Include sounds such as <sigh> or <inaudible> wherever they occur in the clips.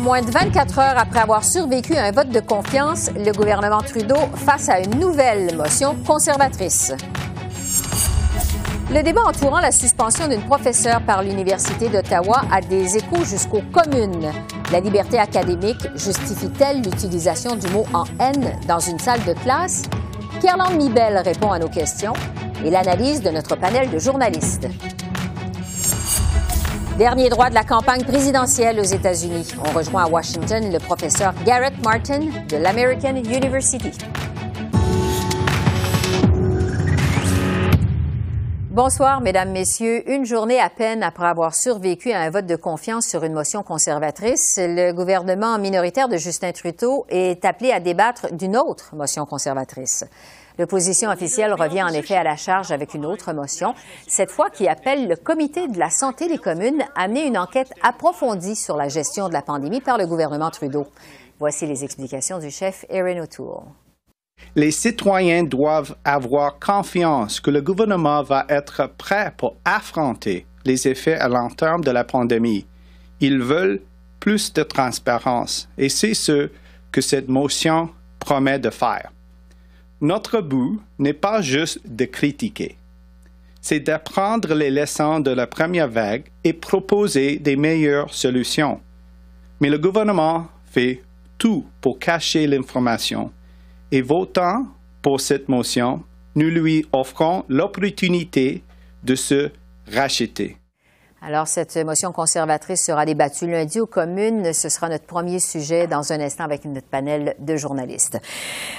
Moins de 24 heures après avoir survécu à un vote de confiance, le gouvernement Trudeau face à une nouvelle motion conservatrice. Le débat entourant la suspension d'une professeure par l'Université d'Ottawa a des échos jusqu'aux communes. La liberté académique justifie-t-elle l'utilisation du mot en haine dans une salle de classe? Pierre Mibel répond à nos questions et l'analyse de notre panel de journalistes. Dernier droit de la campagne présidentielle aux États-Unis. On rejoint à Washington le professeur Garrett Martin de l'American University. Bonsoir, Mesdames, Messieurs. Une journée à peine après avoir survécu à un vote de confiance sur une motion conservatrice, le gouvernement minoritaire de Justin Trudeau est appelé à débattre d'une autre motion conservatrice. L'opposition officielle revient en effet à la charge avec une autre motion, cette fois qui appelle le Comité de la santé des communes à mener une enquête approfondie sur la gestion de la pandémie par le gouvernement Trudeau. Voici les explications du chef Erin O'Toole. Les citoyens doivent avoir confiance que le gouvernement va être prêt pour affronter les effets à long terme de la pandémie. Ils veulent plus de transparence et c'est ce que cette motion promet de faire. Notre but n'est pas juste de critiquer, c'est d'apprendre les leçons de la première vague et proposer des meilleures solutions. Mais le gouvernement fait tout pour cacher l'information et votant pour cette motion, nous lui offrons l'opportunité de se racheter. Alors, cette motion conservatrice sera débattue lundi aux communes. Ce sera notre premier sujet dans un instant avec notre panel de journalistes.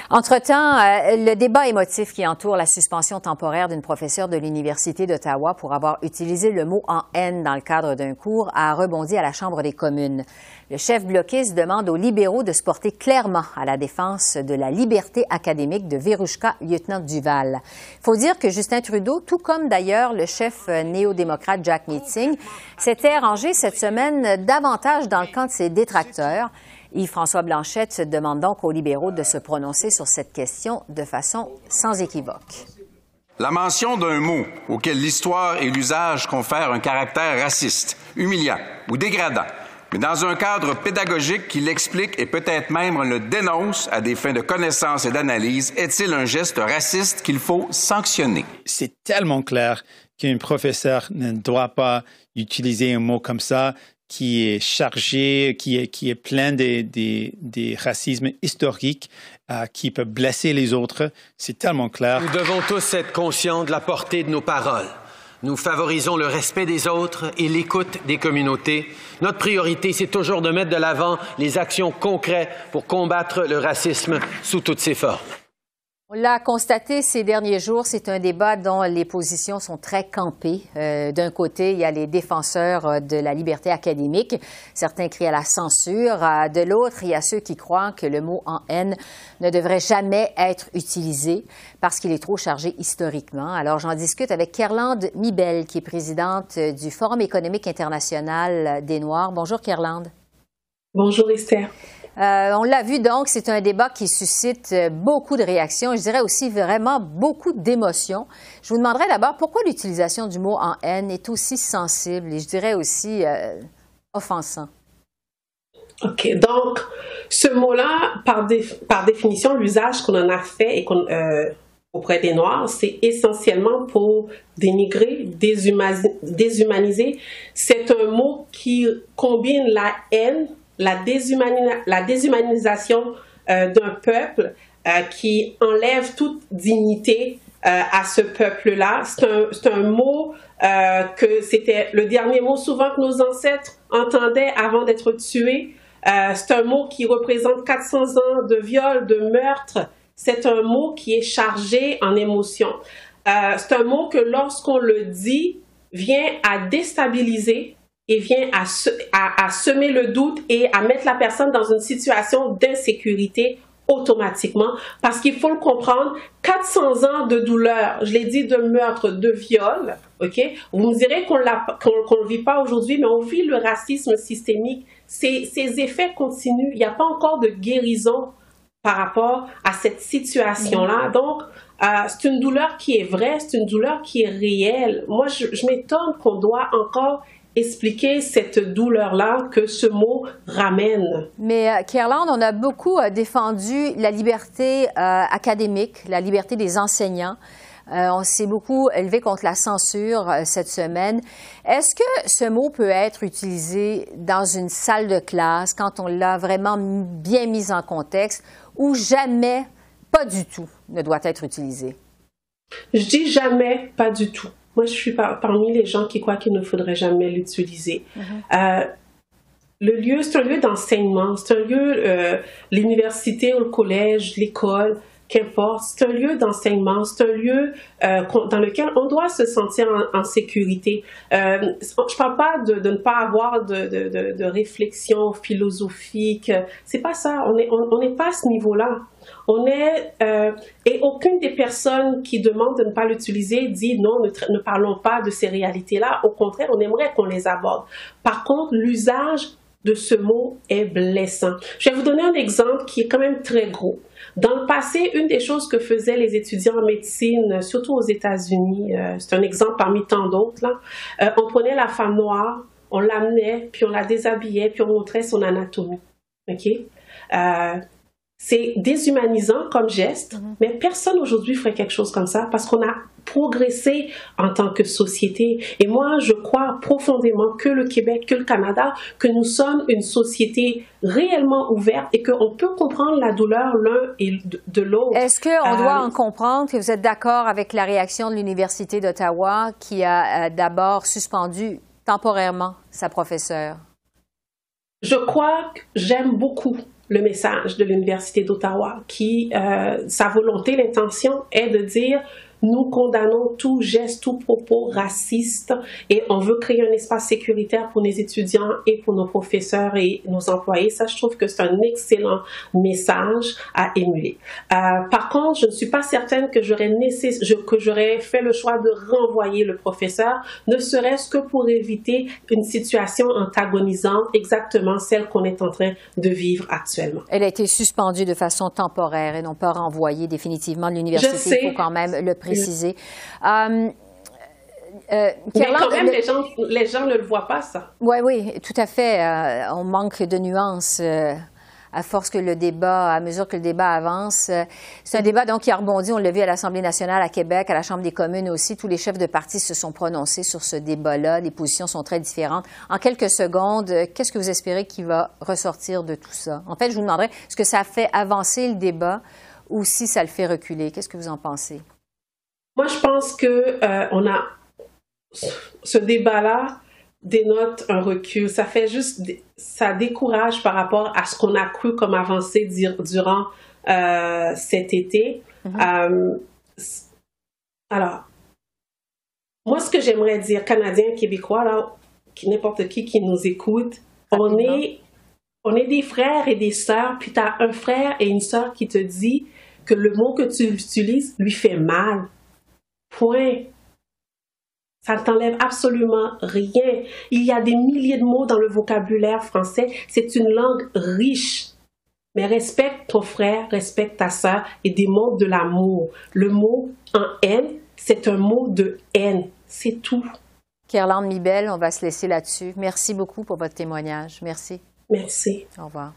Entre-temps, euh, le débat émotif qui entoure la suspension temporaire d'une professeure de l'Université d'Ottawa pour avoir utilisé le mot en haine dans le cadre d'un cours a rebondi à la Chambre des communes. Le chef bloquiste demande aux libéraux de se porter clairement à la défense de la liberté académique de Verouchka, lieutenant Duval. Il faut dire que Justin Trudeau, tout comme d'ailleurs le chef néo-démocrate Jack Meeting, s'était rangé cette semaine davantage dans le camp de ses détracteurs. Yves-François Blanchette demande donc aux libéraux de se prononcer sur cette question de façon sans équivoque. La mention d'un mot auquel l'histoire et l'usage confèrent un caractère raciste, humiliant ou dégradant mais dans un cadre pédagogique qui l'explique et peut-être même le dénonce à des fins de connaissance et d'analyse, est-il un geste raciste qu'il faut sanctionner? C'est tellement clair qu'un professeur ne doit pas utiliser un mot comme ça qui est chargé, qui est, qui est plein des, des, des racismes historiques, euh, qui peut blesser les autres. C'est tellement clair. Nous devons tous être conscients de la portée de nos paroles. Nous favorisons le respect des autres et l'écoute des communautés. Notre priorité, c'est toujours de mettre de l'avant les actions concrètes pour combattre le racisme sous toutes ses formes. On l'a constaté ces derniers jours, c'est un débat dont les positions sont très campées. Euh, d'un côté, il y a les défenseurs euh, de la liberté académique. Certains crient à la censure. Euh, de l'autre, il y a ceux qui croient que le mot en haine ne devrait jamais être utilisé parce qu'il est trop chargé historiquement. Alors, j'en discute avec Kerlande Mibel, qui est présidente du Forum économique international des Noirs. Bonjour, Kerlande. Bonjour, Esther. Euh, on l'a vu donc, c'est un débat qui suscite euh, beaucoup de réactions, je dirais aussi vraiment beaucoup d'émotions. Je vous demanderai d'abord pourquoi l'utilisation du mot en haine est aussi sensible et je dirais aussi euh, offensant? OK. Donc, ce mot-là, par, définition, l'usage qu'on en a fait et auprès des Noirs, c'est essentiellement pour dénigrer, déshumaniser. C'est un mot qui combine la haine la, déshumanisation euh, d'un peuple euh, qui enlève toute dignité euh, à ce peuple-là. C'est un, mot que c'était le dernier mot souvent que nos ancêtres entendaient avant d'être tués. c'est un mot qui représente 400 ans de viol, de meurtre. C'est un mot qui est chargé en émotions. c'est un mot que lorsqu'on le dit, vient à déstabiliser et vient à, à, semer le doute et à mettre la personne dans une situation d'insécurité automatiquement parce qu'il faut le comprendre, 400 ans de douleur, je l'ai dit, de meurtre, de viol, OK? Vous me direz qu'on ne le vit pas aujourd'hui, mais on vit le racisme systémique. Ces, effets continuent. Il n'y a pas encore de guérison par rapport à cette situation-là. Donc, euh, c'est une douleur qui est vraie, c'est une douleur qui est réelle. Moi, je, je m'étonne qu'on doit encore expliquer cette douleur-là que ce mot ramène. Mais euh, on a beaucoup euh, défendu la liberté euh, académique, la liberté des enseignants. Euh, on s'est beaucoup élevé contre la censure cette semaine. Est-ce que ce mot peut être utilisé dans une salle de classe quand on l'a vraiment bien mis en contexte ou jamais, pas du tout, ne doit être utilisé? Je dis jamais, pas du tout. Moi, je suis parmi les gens qui croient qu'il ne faudrait jamais l'utiliser. Mhm. Euh, le lieu, c'est un lieu d'enseignement, c'est un lieu, euh, l'université ou le collège, l'école, qu'importe, c'est un lieu d'enseignement, c'est un lieu euh, dans lequel on doit se sentir en, sécurité. Euh, je parle pas de, ne pas avoir de, de, de réflexion philosophique, c'est pas ça, on n'est pas à ce niveau-là. On est, euh, et aucune des personnes qui demandent de ne pas l'utiliser dit non, ne, ne parlons pas de ces réalités-là. Au contraire, on aimerait qu'on les aborde. Par contre, l'usage de ce mot est blessant. Je vais vous donner un exemple qui est quand même très gros. Dans le passé, une des choses que faisaient les étudiants en médecine, surtout aux États-Unis, euh, c'est un exemple parmi tant d'autres, euh, on prenait la femme noire, on l'amenait, puis on la déshabillait, puis on montrait son anatomie. OK? Euh, c'est déshumanisant comme geste, mhm. mais personne aujourd'hui ferait quelque chose comme ça parce qu'on a progressé en tant que société. Et moi, je crois profondément que le Québec, que le Canada, que nous sommes une société réellement ouverte et qu'on peut comprendre la douleur l'un et de l'autre. Est-ce qu'on doit euh, en comprendre que vous êtes d'accord avec la réaction de l'Université d'Ottawa qui a euh, d'abord suspendu temporairement sa professeure? Je crois que j'aime beaucoup le message de l'Université d'Ottawa, qui, euh, sa volonté, l'intention est de dire nous condamnons tout geste, tout propos raciste et on veut créer un espace sécuritaire pour les étudiants et pour nos professeurs et nos employés. Ça, je trouve que c'est un excellent message à émuler. Euh, par contre, je ne suis pas certaine que j'aurais que j'aurais fait le choix de renvoyer le professeur, ne serait-ce que pour éviter une situation antagonisante, exactement celle qu'on est en train de vivre actuellement. Elle a été suspendue de façon temporaire et non pas renvoyée définitivement de l'université. Il faut quand même le préciser. Euh, euh, Mais quand même, les, gens, les gens ne le voient pas, ça. Oui, oui, tout à fait. Euh, on manque de nuances à force que le débat, à mesure que le débat avance. C'est un débat donc qui a rebondi, on l'a vu à l'Assemblée nationale à Québec, à la Chambre des communes aussi. Tous les chefs de parti se sont prononcés sur ce débat-là. Les positions sont très différentes. En quelques secondes, qu'est-ce que vous espérez qui va ressortir de tout ça? En fait, je vous demanderais, est-ce que ça fait avancer le débat ou si ça le fait reculer? Qu'est-ce que vous en pensez? Moi, je pense que euh, on a ce débat-là dénote un recul. Ça fait juste, ça décourage par rapport à ce qu'on a cru comme avancée durant euh, cet été. Mm-hmm. Euh, alors, moi, ce que j'aimerais dire, Canadiens, Québécois, là, n'importe qui qui nous écoute, on est, on est des frères et des sœurs, puis tu as un frère et une sœur qui te dit que le mot que tu utilises lui fait mal. Point. Ça ne t'enlève absolument rien. Il y a des milliers de mots dans le vocabulaire français. C'est une langue riche. Mais respecte ton frère, respecte ta sœur et démontre de l'amour. Le mot en haine, c'est un mot de haine. C'est tout. Kerlande Mibel, on va se laisser là-dessus. Merci beaucoup pour votre témoignage. Merci. Merci. Au revoir.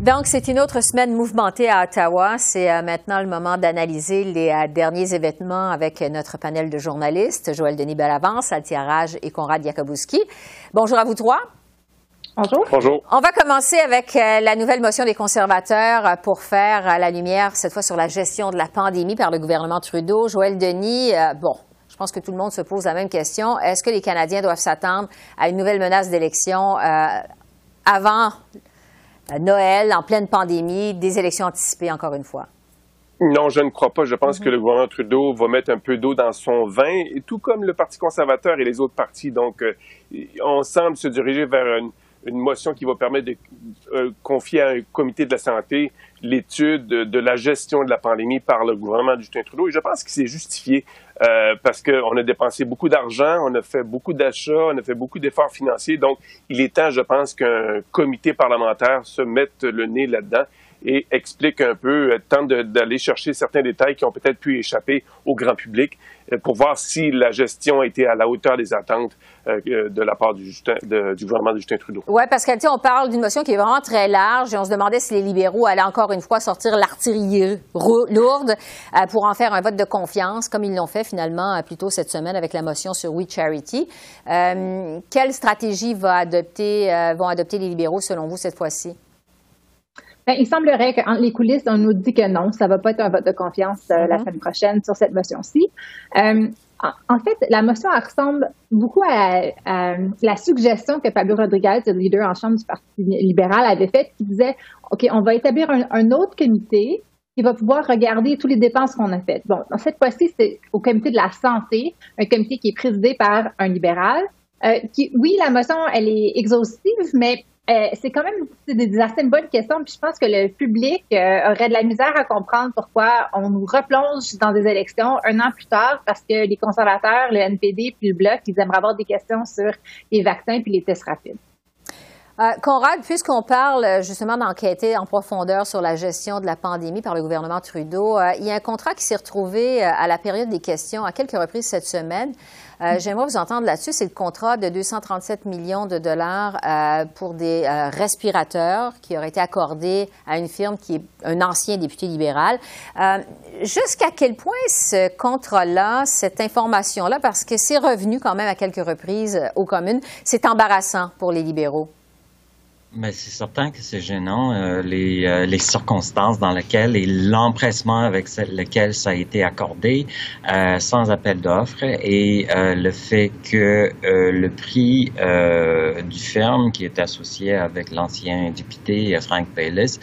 Donc, c'est une autre semaine mouvementée à Ottawa. C'est euh, maintenant le moment d'analyser les euh, derniers événements avec notre panel de journalistes, Joël Denis Bellavance, Altia Raj et Konrad Yakobouski. Bonjour à vous trois. Bonjour. Bonjour. On va commencer avec euh, la nouvelle motion des conservateurs pour faire la lumière, cette fois, sur la gestion de la pandémie par le gouvernement Trudeau. Joël Denis, bon, je pense que tout le monde se pose la même question. Est-ce que les Canadiens doivent s'attendre à une nouvelle menace d'élection avant Noël, en pleine pandémie, des élections anticipées encore une fois? Non, je ne crois pas. Je pense mhm. que le gouvernement Trudeau va mettre un peu d'eau dans son vin, tout comme le Parti conservateur et les autres partis. Donc, euh, on semble se diriger vers une motion qui va permettre de euh, confier à un comité de la santé l'étude de, la gestion de la pandémie par le gouvernement du Justin Trudeau. Et je pense que c'est justifié euh, parce qu'on a dépensé beaucoup d'argent, on a fait beaucoup d'achats, on a fait beaucoup d'efforts financiers. Donc, il est temps, je pense, qu'un comité parlementaire se mette le nez là-dedans et explique un peu, euh, tente d'aller chercher certains détails qui ont peut-être pu échapper au grand public euh, pour voir si la gestion a été à la hauteur des attentes euh, de la part du, gouvernement de Justin Trudeau. Oui, parce qu'on parle d'une motion qui est vraiment très large et on se demandait si les libéraux allaient encore une fois sortir l'artillerie lourde pour en faire un vote de confiance, comme ils l'ont fait finalement plus tôt cette semaine avec la motion sur We Charity. quelle stratégie vont adopter les libéraux selon vous cette fois-ci? Ben, il semblerait qu'entre les coulisses, on nous dit que non, ça ne va pas être un vote de confiance euh, la mm-hmm. semaine prochaine sur cette motion-ci. Euh, en fait, la motion ressemble beaucoup à, la suggestion que Pablo Rodriguez, le leader en chambre du Parti libéral, avait faite, qui disait, OK, on va établir un, autre comité qui va pouvoir regarder toutes les dépenses qu'on a faites. Bon, cette fois-ci, c'est au comité de la santé, un comité qui est présidé par un libéral. Euh, oui, la motion, elle est exhaustive, mais euh, c'est quand même des, assez bonnes questions. Puis je pense que le public euh, aurait de la misère à comprendre pourquoi on nous replonge dans des élections un an plus tard parce que les conservateurs, le NPD puis le Bloc, ils aimeraient avoir des questions sur les vaccins puis les tests rapides. Conrad, puisqu'on parle justement d'enquêter en profondeur sur la gestion de la pandémie par le gouvernement Trudeau, il y a un contrat qui s'est retrouvé à la période des questions à quelques reprises cette semaine. Euh, j'aimerais vous entendre là-dessus. C'est le contrat de 237 millions de dollars euh, pour des euh, respirateurs qui aurait été accordé à une firme qui est un ancien député libéral. Jusqu'à quel point ce contrat-là, cette information-là, parce que c'est revenu quand même à quelques reprises aux communes, c'est embarrassant pour les libéraux? Mais c'est certain que c'est gênant, euh, les, euh, les, circonstances dans lesquelles et l'empressement avec lequel ça a été accordé euh, sans appel d'offres et le fait que le prix du ferme qui est associé avec l'ancien député Frank Baylis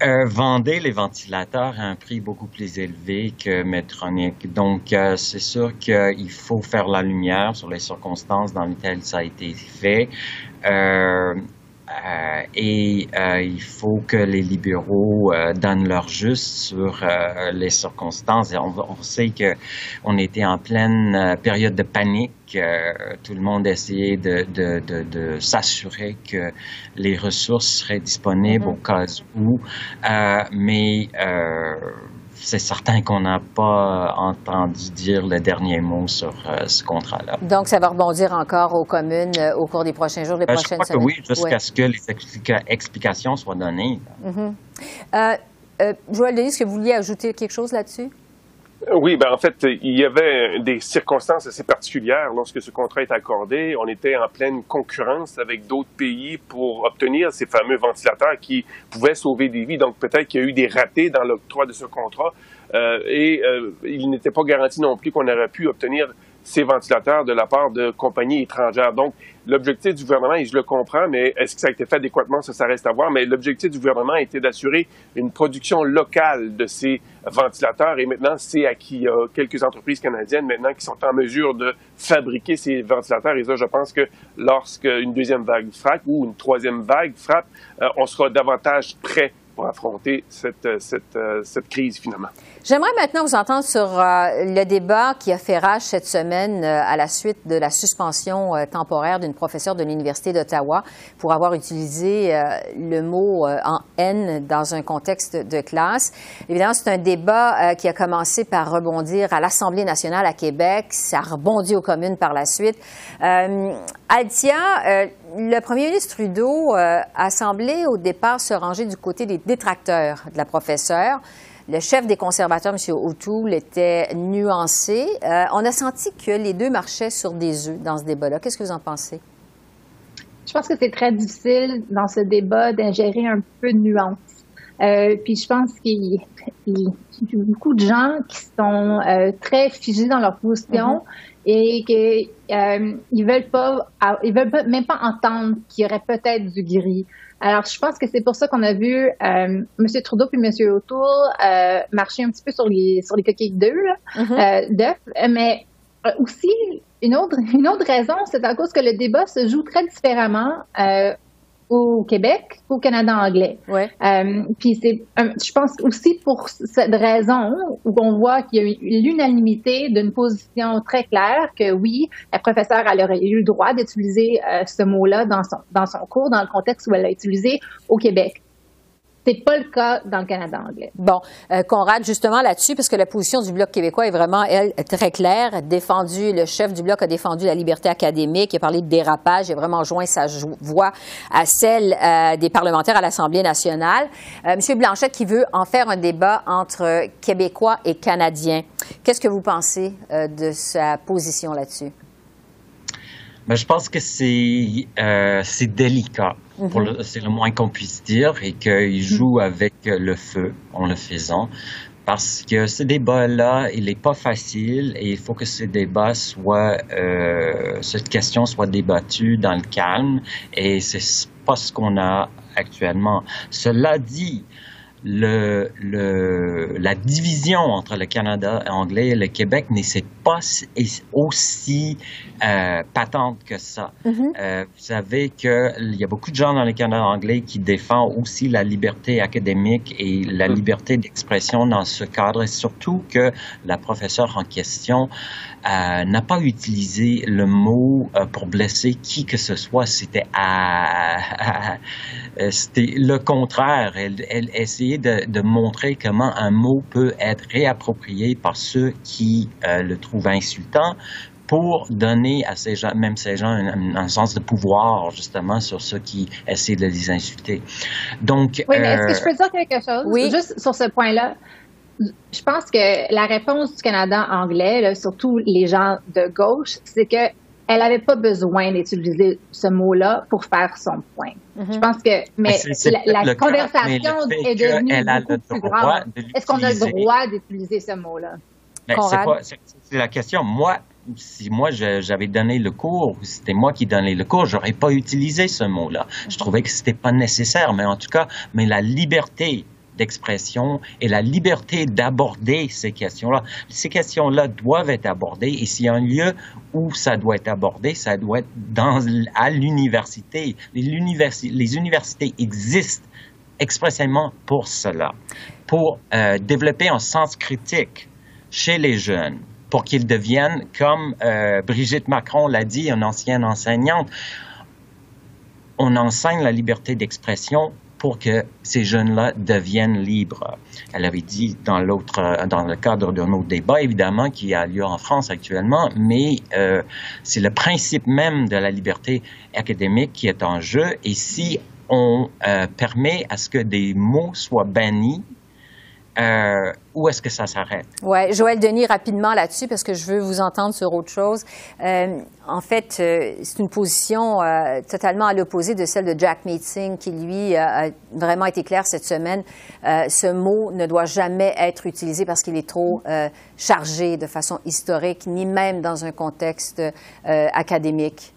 vendait les ventilateurs à un prix beaucoup plus élevé que Medtronic. Donc, c'est sûr qu'il faut faire la lumière sur les circonstances dans lesquelles ça a été fait. Euh, euh, et euh, il faut que les libéraux euh, donnent leur juste sur les circonstances. on, on sait que on était en pleine période de panique. tout le monde essayait de, de, de, de s'assurer que les ressources seraient disponibles mm-hmm. au cas où. mais c'est certain qu'on n'a pas entendu dire le dernier mot sur euh, ce contrat-là. Donc, ça va rebondir encore aux communes euh, au cours des prochains jours, des ben, prochaines je crois Que oui, jusqu'à ce que les explications soient données. Mm-hmm. Euh, Joël Denis, est-ce que vous vouliez ajouter quelque chose là-dessus? Oui, ben en fait, il y avait des circonstances assez particulières lorsque ce contrat est accordé. On était en pleine concurrence avec d'autres pays pour obtenir ces fameux ventilateurs qui pouvaient sauver des vies. Donc peut-être qu'il y a eu des ratés dans l'octroi de ce contrat euh, et euh, il n'était pas garanti non plus qu'on aurait pu obtenir ces ventilateurs de la part de compagnies étrangères. Donc, l'objectif du gouvernement, et je le comprends, mais est-ce que ça a été fait adéquatement, ça, ça reste à voir, mais l'objectif du gouvernement était d'assurer une production locale de ces ventilateurs, et maintenant, c'est à qui? Il y a quelques entreprises canadiennes maintenant qui sont en mesure de fabriquer ces ventilateurs, et ça, je pense que lorsqu'une deuxième vague frappe ou une troisième vague frappe, euh, on sera davantage prêt pour affronter cette, euh, euh, cette crise finalement. J'aimerais maintenant vous entendre sur euh, le débat qui a fait rage cette semaine à la suite de la suspension temporaire d'une professeure de l'Université d'Ottawa pour avoir utilisé le mot en haine dans un contexte de classe. Évidemment, c'est un débat qui a commencé par rebondir à l'Assemblée nationale à Québec. Ça a rebondi aux communes par la suite. Altia, le premier ministre Trudeau a semblé au départ se ranger du côté des détracteur de la professeure. Le chef des conservateurs, M. O'Toole, était nuancé. Euh, on a senti que les deux marchaient sur des œufs dans ce débat-là. Qu'est-ce que vous en pensez? Je pense que c'est très difficile dans ce débat d'ingérer un peu de nuance. Euh, puis je pense qu'il y a beaucoup de gens qui sont euh, très figés dans leur position mm-hmm. Et qu'ils euh, veulent pas, ils veulent même pas entendre qu'il y aurait peut-être du gris. Alors, je pense que c'est pour ça qu'on a vu euh, M. Trudeau puis M. O'Toole euh, marcher un petit peu sur les sur les coquilles d'œufs, mm-hmm. euh, mais aussi une autre <laughs> une autre raison, c'est à cause que le débat se joue très différemment au Québec qu'au Canada anglais. Ouais. Euh, puis c'est, je pense aussi pour cette raison où on voit qu'il y a eu l'unanimité d'une position très claire que oui, la professeure elle aurait eu le droit d'utiliser euh, ce mot-là dans son dans son cours dans le contexte où elle l'a utilisé au Québec. C'est pas le cas dans le Canada anglais. Bon, euh, Conrad, justement là-dessus, parce que la position du Bloc québécois est vraiment, elle, très claire. Défendu, le chef du Bloc a défendu la liberté académique, il a parlé de dérapage, il a vraiment joint sa voix à celle euh, des parlementaires à l'Assemblée nationale. Euh, Monsieur Blanchette qui veut en faire un débat entre Québécois et Canadiens. Qu'est-ce que vous pensez euh, de sa position là-dessus? Mais je pense que c'est euh, c'est délicat, mm-hmm. c'est le moins qu'on puisse dire, et qu'il joue avec le feu en le faisant. Parce que ce débat-là, il n'est pas facile et il faut que ce débat soit, euh, cette question soit débattue dans le calme et c'est pas ce qu'on a actuellement. Cela dit, le, le, la division entre le Canada anglais et le Québec n'est pas aussi euh, patente que ça. Mm-hmm. euh, vous savez qu'il y a beaucoup de gens dans le Canada anglais qui défendent aussi la liberté académique et la mm. liberté d'expression dans ce cadre, et surtout que la professeure en question euh, n'a pas utilisé le mot euh, pour blesser qui que ce soit. C'était c'était le contraire. Elle, elle essayait de, de, montrer comment un mot peut être réapproprié par ceux qui euh, le trouvent insultant pour donner à ces gens, même ces gens, un, un, sens de pouvoir, justement, sur ceux qui essaient de les insulter. Donc, oui, mais est-ce que je peux dire quelque chose? Oui. Juste sur ce point-là je pense que la réponse du Canada anglais, là, surtout les gens de gauche, c'est que elle n'avait pas besoin d'utiliser ce mot-là pour faire son point. Mm -hmm. Je pense que, mais, mais la, la conversation est devenue beaucoup plus grande. Est-ce qu'on a le droit d'utiliser ce mot-là? C'est la question. Moi, si moi j'avais donné le cours, c'était moi qui donnais le cours, j'aurais pas utilisé ce mot-là. Je mhm. trouvais que c'était pas nécessaire, mais en tout cas, mais la liberté d'expression et la liberté d'aborder ces questions-là. Ces questions-là doivent être abordées et s'il y a un lieu où ça doit être abordé, ça doit être dans, à l'université. Les, les universités existent expressément pour cela, pour euh, développer un sens critique chez les jeunes, pour qu'ils deviennent, comme euh, Brigitte Macron l'a dit, une ancienne enseignante, on enseigne la liberté d'expression pour que ces jeunes-là deviennent libres. Elle avait dit dans dans le cadre d'un autre débat, évidemment, qui a lieu en France actuellement, mais euh, c'est le principe même de la liberté académique qui est en jeu. Et si on euh, permet à ce que des mots soient bannis, euh, où est-ce que ça s'arrête? Oui, Joël Denis, rapidement là-dessus, parce que je veux vous entendre sur autre chose. Euh, en fait, euh, c'est une position totalement à l'opposé de celle de Jack Meeting, qui, lui, a vraiment été clair cette semaine. Ce mot ne doit jamais être utilisé parce qu'il est trop chargé de façon historique, ni même dans un contexte académique.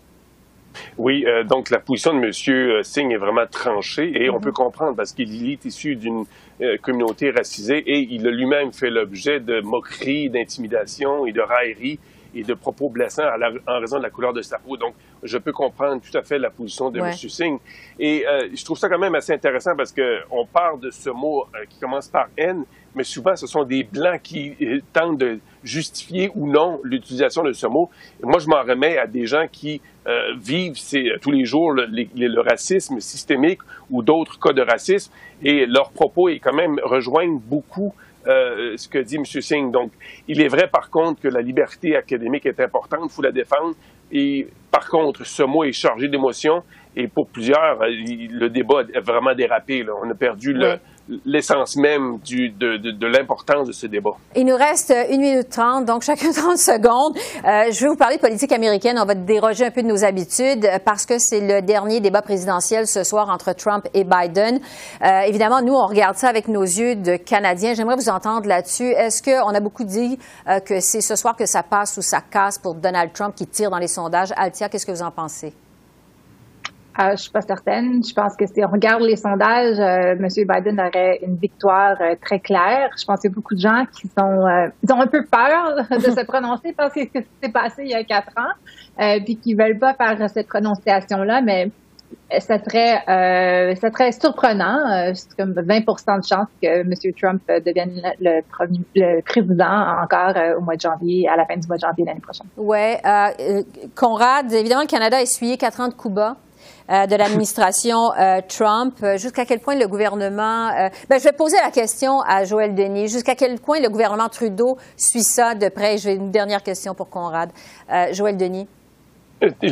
Oui, euh, donc la position de M. Singh est vraiment tranchée et on mhm. peut comprendre parce qu'il est issu d'une euh, communauté racisée et il a lui-même fait l'objet de moqueries, d'intimidation et de railleries et de propos blessants en raison de la couleur de sa peau. Donc, je peux comprendre tout à fait la position de ouais. M. Singh. Et euh, je trouve ça quand même assez intéressant parce qu'on parle de ce mot euh, qui commence par N, mais souvent ce sont des Blancs qui euh, tentent de justifier ou non l'utilisation de ce mot. Et moi, je m'en remets à des gens qui euh, vivent tous les jours le, le, le racisme systémique ou d'autres cas de racisme et leurs propos et quand même rejoignent beaucoup euh, ce que dit M. Singh. Donc, il est vrai, par contre, que la liberté académique est importante, il faut la défendre. Et par contre, ce mot est chargé d'émotions. Et pour plusieurs, euh, le débat a vraiment dérapé. Là. On a perdu le, l'essence même de, de l'importance de ce débat. Il nous reste une minute trente, donc chacun <laughs> 30 secondes. Euh, je vais vous parler de politique américaine. On va déroger un peu de nos habitudes parce que c'est le dernier débat présidentiel ce soir entre Trump et Biden. Euh, évidemment, nous, on regarde ça avec nos yeux de Canadiens. J'aimerais vous entendre là-dessus. Est-ce qu'on a beaucoup dit euh, que c'est ce soir que ça passe ou ça casse pour Donald Trump qui tire dans les sondages? Altia, qu'est-ce que vous en pensez? Euh, je suis pas certaine. Je pense que si on regarde les sondages, euh, M. Biden aurait une victoire euh, très claire. Je pense qu'il y a beaucoup de gens qui sont, euh, ils ont un peu peur de se <laughs> prononcer parce que ce qui s'est passé il y a quatre ans, puis qui veulent pas faire cette prononciation-là. Mais ça serait, euh, ça serait surprenant. Euh, c'est comme 20 de chance que M. Trump devienne le, premier, le président encore euh, au mois de janvier, à la fin du mois de janvier l'année prochaine. Oui. Euh, Conrad, évidemment, le Canada a essuyé quatre ans de Cuba. De l'administration Trump. Jusqu'à quel point le gouvernement... Ben, je vais poser la question à Joël Denis. Jusqu'à quel point le gouvernement Trudeau suit ça de près? J'ai une dernière question pour Conrad. Joël Denis.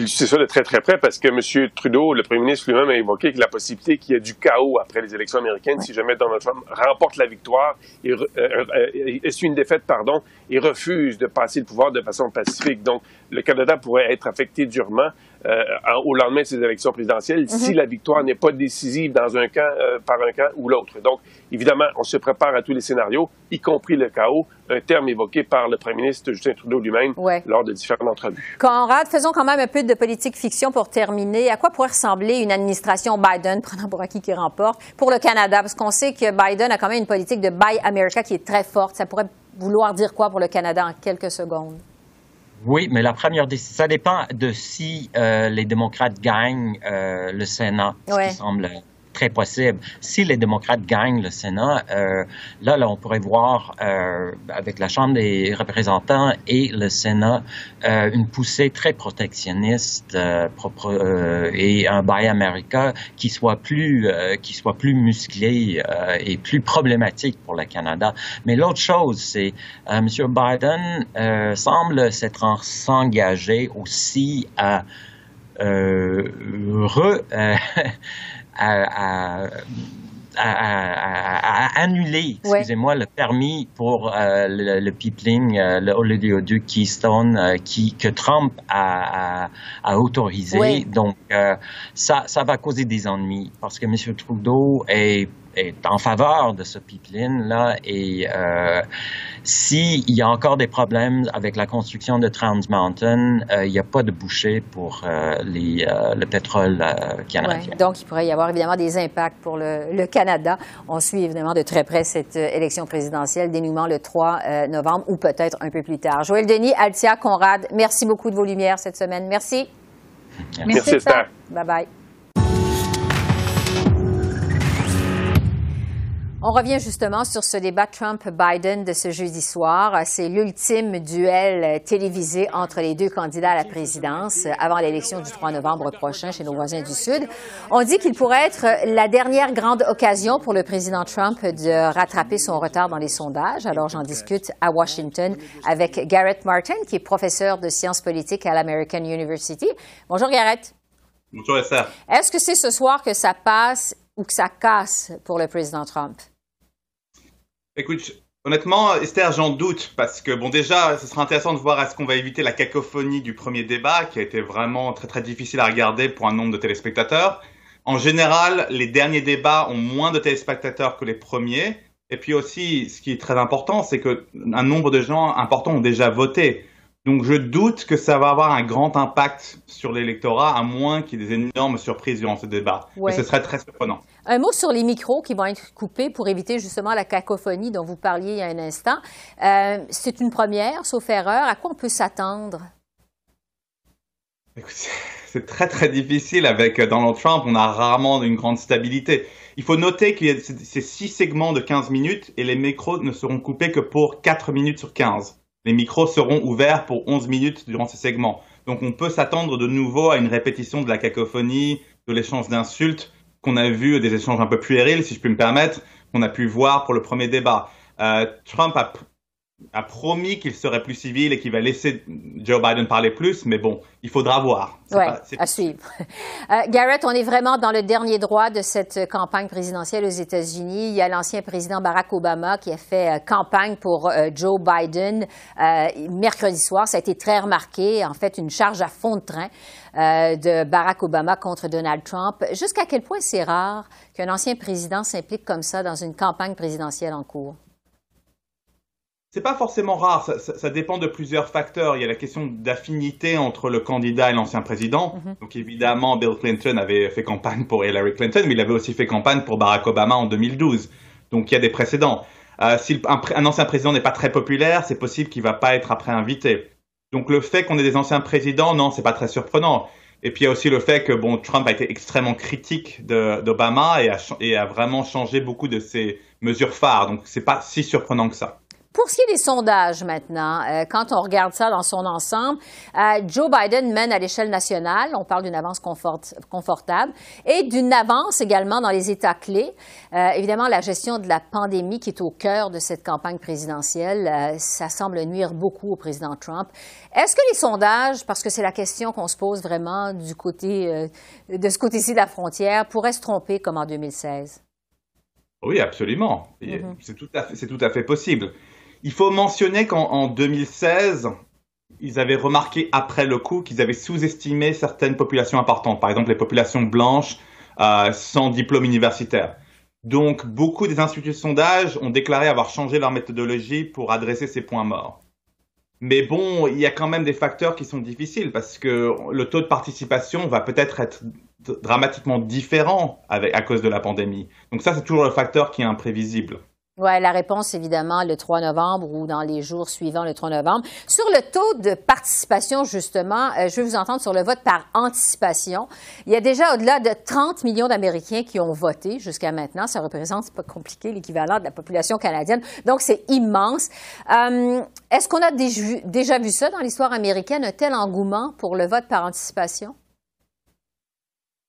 C'est ça de très très près parce que M. Trudeau, le premier ministre lui-même, a évoqué que la possibilité qu'il y ait du chaos après les élections américaines si jamais Donald Trump remporte la victoire et euh, euh, essuie une défaite, pardon, et refuse de passer le pouvoir de façon pacifique. Donc, le Canada pourrait être affecté durement euh, au lendemain de ces élections présidentielles si mhm. la victoire n'est pas décisive dans un camp, euh, par un camp ou l'autre. Donc, évidemment, on se prépare à tous les scénarios, y compris le chaos, un terme évoqué par le premier ministre Justin Trudeau lui-même lors de différentes entrevues. Conrad, faisons quand même un peu de politique fiction pour terminer. À quoi pourrait ressembler une administration Biden, prenant pour acquis qui remporte, pour le Canada? Parce qu'on sait que Biden a quand même une politique de Buy America qui est très forte. Ça pourrait vouloir dire quoi pour le Canada en quelques secondes? Oui, mais la première décision, ça dépend de si euh, les démocrates gagnent euh, le Sénat, ce qui semble très possible. Si les démocrates gagnent le Sénat, euh, là, on pourrait voir euh, avec la Chambre des représentants et le Sénat euh, une poussée très protectionniste euh, et un Buy America qui soit plus qui soit plus musclé et plus problématique pour le Canada. Mais l'autre chose, c'est M. Biden semble s'être s'engager aussi à re <laughs> à, annuler, excusez-moi, le permis pour euh, le, pipeline, euh, le oléoduc Keystone euh, qui, que Trump a, autorisé. Donc, ça, ça va causer des ennuis parce que M. Trudeau est est en faveur de ce pipeline-là. Et euh, s'il y a encore des problèmes avec la construction de Trans Mountain, euh, il n'y a pas de boucher pour euh, les, euh, le pétrole canadien. donc, il pourrait y avoir évidemment des impacts pour le, le, Canada. On suit évidemment de très près cette élection présidentielle, dénouement le 3 novembre ou peut-être un peu plus tard. Joël Denis, Altia, Conrad, merci beaucoup de vos lumières cette semaine. Merci. Merci, merci Bye-bye. On revient justement sur ce débat Trump-Biden de ce jeudi soir. C'est l'ultime duel télévisé entre les deux candidats à la présidence avant l'élection du 3 novembre prochain chez nos voisins du Sud. On dit qu'il pourrait être la dernière grande occasion pour le président Trump de rattraper son retard dans les sondages. Alors j'en discute à Washington avec Garrett Martin, qui est professeur de sciences politiques à l'American University. Bonjour Garrett. Bonjour Esther. Est-ce que c'est ce soir que ça passe ou que ça casse pour le président Trump? Écoute, honnêtement, Esther, j'en doute parce que, bon, déjà, ce sera intéressant de voir est-ce qu'on va éviter la cacophonie du premier débat qui a été vraiment très très difficile à regarder pour un nombre de téléspectateurs. En général, les derniers débats ont moins de téléspectateurs que les premiers. Et puis aussi, ce qui est très important, c'est que un nombre de gens importants ont déjà voté. Donc je doute que ça va avoir un grand impact sur l'électorat, à moins qu'il y ait des énormes surprises durant ce débat. Et ce serait très surprenant. Un mot sur les micros qui vont être coupés pour éviter justement la cacophonie dont vous parliez il y a un instant. Euh, c'est une première, sauf erreur. À quoi on peut s'attendre? <laughs> C'est très très difficile avec Donald Trump. On a rarement une grande stabilité. Il faut noter qu'il y a ces six segments de 15 minutes et les micros ne seront coupés que pour 4 minutes sur 15 les micros seront ouverts pour 11 minutes durant ce segment. Donc on peut s'attendre de nouveau à une répétition de la cacophonie, de l'échange d'insultes qu'on a vu, des échanges un peu puérils, si je puis me permettre, qu'on a pu voir pour le premier débat. Euh, Trump a a promis qu'il serait plus civil et qu'il va laisser Joe Biden parler plus, mais bon, il faudra voir. Oui, à suivre. <laughs> Euh, Garrett, on est vraiment dans le dernier droit de cette campagne présidentielle aux États-Unis. Il y a l'ancien président Barack Obama qui a fait euh, campagne pour euh, Joe Biden mercredi soir. Ça a été très remarqué, en fait, une charge à fond de train de Barack Obama contre Donald Trump. Jusqu'à quel point c'est rare qu'un ancien président s'implique comme ça dans une campagne présidentielle en cours? C'est pas forcément rare, ça, dépend de plusieurs facteurs. Il y a la question d'affinité entre le candidat et l'ancien président. Mhm. Donc évidemment, Bill Clinton avait fait campagne pour Hillary Clinton, mais il avait aussi fait campagne pour Barack Obama en 2012. Donc il y a des précédents. Euh, si un, ancien président n'est pas très populaire, c'est possible qu'il va pas être après invité. Donc le fait qu'on ait des anciens présidents, non, c'est pas très surprenant. Et puis il y a aussi le fait que bon, Trump a été extrêmement critique d'Obama et a, et a vraiment changé beaucoup de ses mesures phares. Donc c'est pas si surprenant que ça. Pour ce qui est des sondages maintenant, euh, quand on regarde ça dans son ensemble, euh, Joe Biden mène à l'échelle nationale. On parle d'une avance confortable et d'une avance également dans les États clés. Euh, évidemment, la gestion de la pandémie qui est au cœur de cette campagne présidentielle, ça semble nuire beaucoup au président Trump. Est-ce que les sondages, parce que c'est la question qu'on se pose vraiment du côté de ce côté-ci de la frontière, pourraient se tromper comme en 2016? Oui, absolument. Mm-hmm. C'est tout, tout à fait possible. Il faut mentionner qu'en 2016, ils avaient remarqué après le coup qu'ils avaient sous-estimé certaines populations importantes, par exemple les populations blanches euh, sans diplôme universitaire. Donc, beaucoup des instituts de sondage ont déclaré avoir changé leur méthodologie pour adresser ces points morts. Mais bon, il y a quand même des facteurs qui sont difficiles parce que le taux de participation va peut-être être dramatiquement différent à cause de la pandémie. Donc ça, c'est toujours le facteur qui est imprévisible. Oui, la réponse, évidemment, le 3 novembre ou dans les jours suivants le 3 novembre. Sur le taux de participation, justement, euh, je veux vous entendre sur le vote par anticipation. Il y a déjà au-delà de 30 millions d'Américains qui ont voté jusqu'à maintenant. Ça représente, c'est pas compliqué, l'équivalent de la population canadienne. Donc, c'est immense. Euh, est-ce qu'on a déjà vu ça dans l'histoire américaine, un tel engouement pour le vote par anticipation?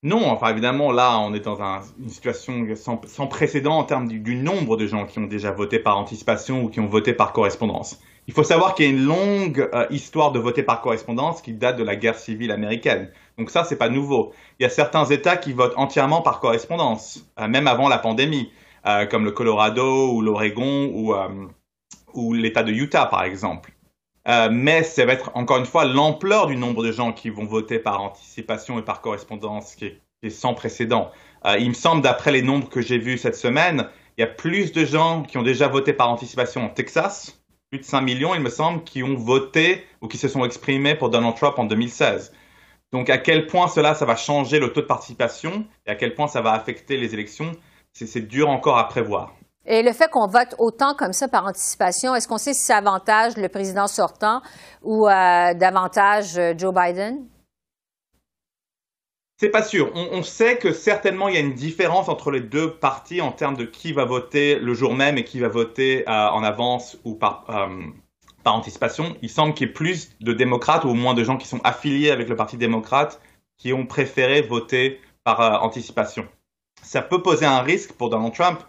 Non, enfin évidemment, là, on est dans une situation sans, précédent en termes du, nombre de gens qui ont déjà voté par anticipation ou qui ont voté par correspondance. Il faut savoir qu'il y a une longue euh, histoire de voter par correspondance qui date de la guerre civile américaine. Donc ça, c'est pas nouveau. Il y a certains États qui votent entièrement par correspondance, euh, même avant la pandémie, euh, comme le Colorado ou l'Oregon ou, ou l'État de Utah, par exemple. Mais ça va être encore une fois l'ampleur du nombre de gens qui vont voter par anticipation et par correspondance qui est, sans précédent. il me semble, d'après les nombres que j'ai vus cette semaine, il y a plus de gens qui ont déjà voté par anticipation en Texas plus de 5 millions, il me semble, qui ont voté ou qui se sont exprimés pour Donald Trump en 2016. Donc à quel point cela, ça va changer le taux de participation et à quel point ça va affecter les élections, c'est dur encore à prévoir. Et le fait qu'on vote autant comme ça par anticipation, est-ce qu'on sait si ça avantage le président sortant ou euh, davantage euh, Joe Biden? C'est pas sûr. On, sait que certainement il y a une différence entre les deux partis en termes de qui va voter le jour même et qui va voter euh, en avance ou par, anticipation. Il semble qu'il y ait plus de démocrates ou au moins de gens qui sont affiliés avec le Parti démocrate qui ont préféré voter par anticipation. Ça peut poser un risque pour Donald Trump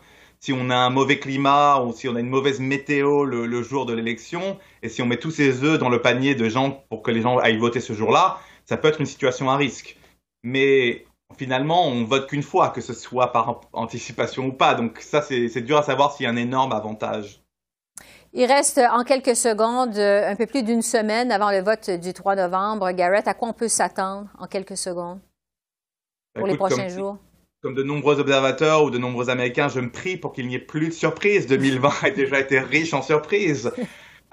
si on a un mauvais climat ou si on a une mauvaise météo le, le jour de l'élection et si on met tous ses œufs dans le panier de gens pour que les gens aillent voter ce jour-là, ça peut être une situation à risque mais finalement, on vote qu'une fois, que ce soit par anticipation ou pas. Donc ça, c'est dur à savoir s'il y a un énorme avantage. Il reste en quelques secondes, euh, un peu plus d'une semaine avant le vote du 3 novembre. Garrett, à quoi on peut s'attendre en quelques secondes pour les prochains jours? Comme de nombreux observateurs ou de nombreux Américains, je me prie pour qu'il n'y ait plus de surprises. 2020 a déjà été riche en surprises.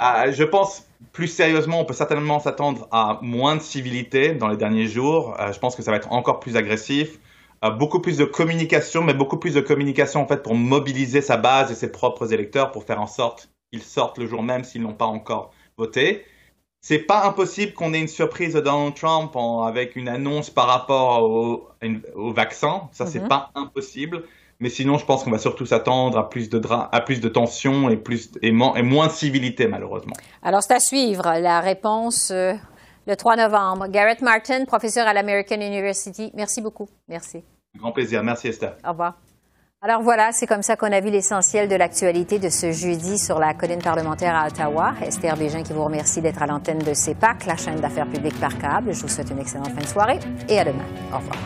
Euh, <laughs> je pense plus sérieusement, on peut certainement s'attendre à moins de civilité dans les derniers jours. Euh, je pense que ça va être encore plus agressif. Euh, beaucoup plus de communication, mais beaucoup plus de communication en fait pour mobiliser sa base et ses propres électeurs pour faire en sorte qu'ils sortent le jour même s'ils n'ont pas encore voté. C'est pas impossible qu'on ait une surprise de Donald Trump avec une annonce par rapport au, vaccin. Ça, c'est mm-hmm. pas impossible. Mais sinon, je pense qu'on va surtout s'attendre à plus de à plus de tensions et plus et, moins de civilité malheureusement. Alors c'est à suivre la réponse euh, le 3 novembre. Garrett Martin, professeur à l'American University. Merci beaucoup. Merci. Grand plaisir. Merci Esther. Au revoir. Alors voilà, c'est comme ça qu'on a vu l'essentiel de l'actualité de ce jeudi sur la colline parlementaire à Ottawa. Esther Bégin qui vous remercie d'être à l'antenne de CEPAC, la chaîne d'affaires publiques par câble. Je vous souhaite une excellente fin de soirée et à demain. Au revoir.